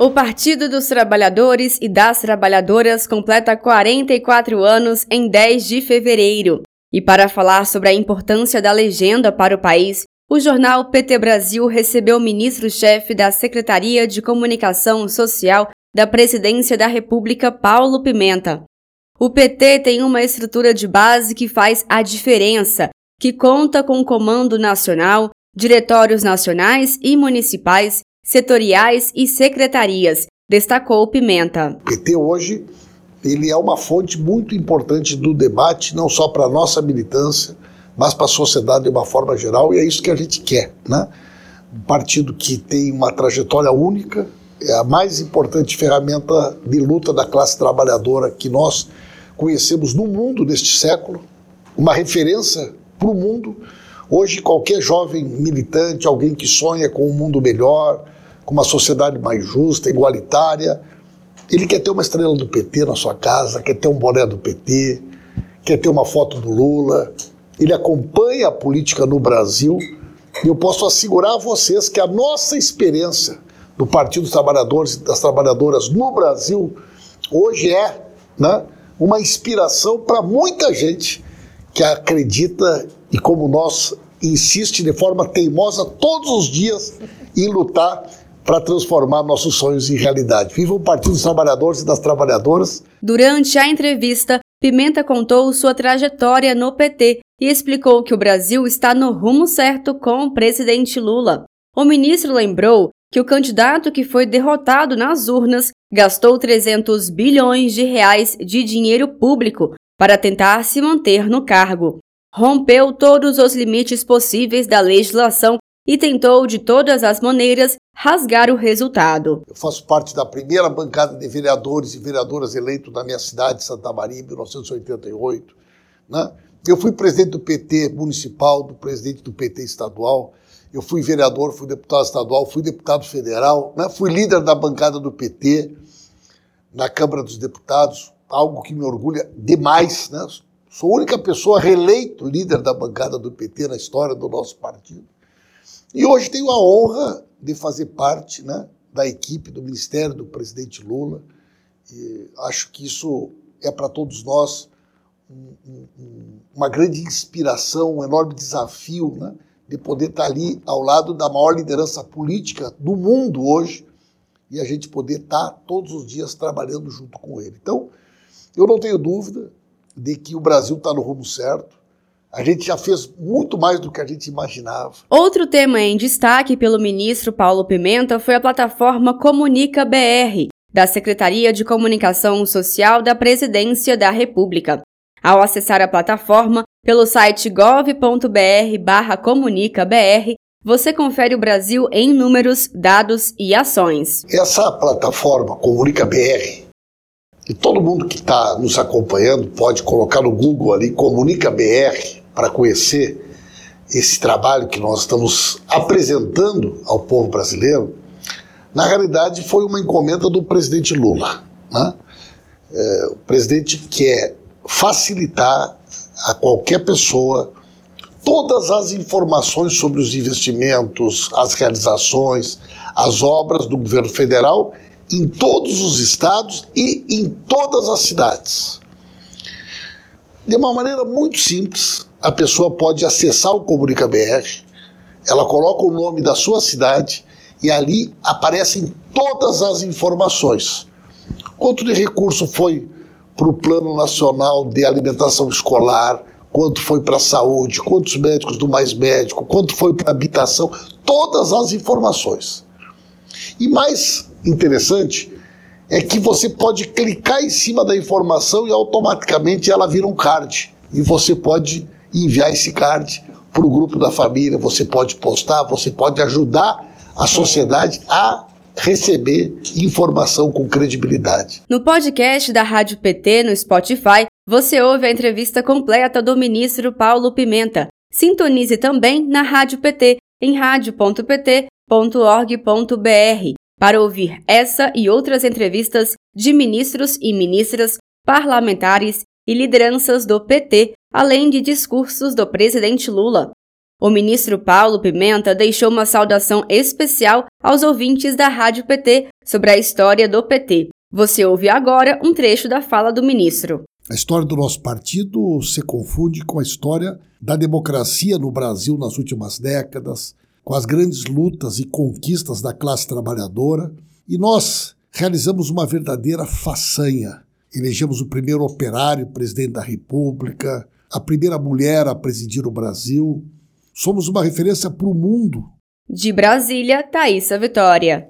O Partido dos Trabalhadores e das Trabalhadoras completa 44 anos em 10 de fevereiro. E para falar sobre a importância da legenda para o país, o jornal PT Brasil recebeu o ministro-chefe da Secretaria de Comunicação Social da Presidência da República, Paulo Pimenta. O PT tem uma estrutura de base que faz a diferença, que conta com comando nacional, diretórios nacionais e municipais setoriais e secretarias, destacou Pimenta. O PT hoje ele é uma fonte muito importante do debate, não só para a nossa militância, mas para a sociedade de uma forma geral, e é isso que a gente quer. Né? Um partido que tem uma trajetória única, é a mais importante ferramenta de luta da classe trabalhadora que nós conhecemos no mundo neste século, uma referência para o mundo. Hoje, qualquer jovem militante, alguém que sonha com um mundo melhor, com uma sociedade mais justa, igualitária. Ele quer ter uma estrela do PT na sua casa, quer ter um boné do PT, quer ter uma foto do Lula. Ele acompanha a política no Brasil e eu posso assegurar a vocês que a nossa experiência do Partido dos Trabalhadores e das Trabalhadoras no Brasil hoje é né, uma inspiração para muita gente que acredita e, como nós, insiste de forma teimosa todos os dias em lutar para transformar nossos sonhos em realidade. Viva o Partido dos Trabalhadores e das Trabalhadoras. Durante a entrevista, Pimenta contou sua trajetória no PT e explicou que o Brasil está no rumo certo com o presidente Lula. O ministro lembrou que o candidato que foi derrotado nas urnas gastou 300 bilhões de reais de dinheiro público para tentar se manter no cargo. Rompeu todos os limites possíveis da legislação e tentou de todas as maneiras rasgar o resultado. Eu faço parte da primeira bancada de vereadores e vereadoras eleitos na minha cidade, Santa Maria, em 1988. Né? Eu fui presidente do PT municipal, do presidente do PT estadual. Eu fui vereador, fui deputado estadual, fui deputado federal, né? fui líder da bancada do PT na Câmara dos Deputados, algo que me orgulha demais. Né? Sou a única pessoa reeleito líder da bancada do PT na história do nosso partido. E hoje tenho a honra de fazer parte né, da equipe do Ministério do presidente Lula. E acho que isso é para todos nós um, um, uma grande inspiração, um enorme desafio né, de poder estar ali ao lado da maior liderança política do mundo hoje e a gente poder estar todos os dias trabalhando junto com ele. Então, eu não tenho dúvida de que o Brasil está no rumo certo a gente já fez muito mais do que a gente imaginava. Outro tema em destaque pelo ministro Paulo Pimenta foi a plataforma Comunica BR, da Secretaria de Comunicação Social da Presidência da República. Ao acessar a plataforma pelo site gov.br/comunicabr, você confere o Brasil em números, dados e ações. Essa plataforma Comunica BR, e todo mundo que está nos acompanhando pode colocar no Google ali Comunica BR para conhecer esse trabalho que nós estamos apresentando ao povo brasileiro, na realidade foi uma encomenda do presidente Lula. Né? É, o presidente quer facilitar a qualquer pessoa todas as informações sobre os investimentos, as realizações, as obras do governo federal em todos os estados e em todas as cidades. De uma maneira muito simples, a pessoa pode acessar o Comunica BR, ela coloca o nome da sua cidade e ali aparecem todas as informações. Quanto de recurso foi para o Plano Nacional de Alimentação Escolar, quanto foi para a saúde, quantos médicos do Mais Médico, quanto foi para a habitação, todas as informações. E mais interessante é que você pode clicar em cima da informação e automaticamente ela vira um card. E você pode enviar esse card para o grupo da família, você pode postar, você pode ajudar a sociedade a receber informação com credibilidade. No podcast da Rádio PT no Spotify, você ouve a entrevista completa do ministro Paulo Pimenta. Sintonize também na Rádio PT em radio.pt.org.br para ouvir essa e outras entrevistas de ministros e ministras, parlamentares e lideranças do PT além de discursos do presidente Lula. O ministro Paulo Pimenta deixou uma saudação especial aos ouvintes da Rádio PT sobre a história do PT. Você ouve agora um trecho da fala do ministro. A história do nosso partido se confunde com a história da democracia no Brasil nas últimas décadas, com as grandes lutas e conquistas da classe trabalhadora, e nós realizamos uma verdadeira façanha. Elegemos o primeiro operário presidente da República, a primeira mulher a presidir o Brasil. Somos uma referência para o mundo. De Brasília, Thaisa Vitória.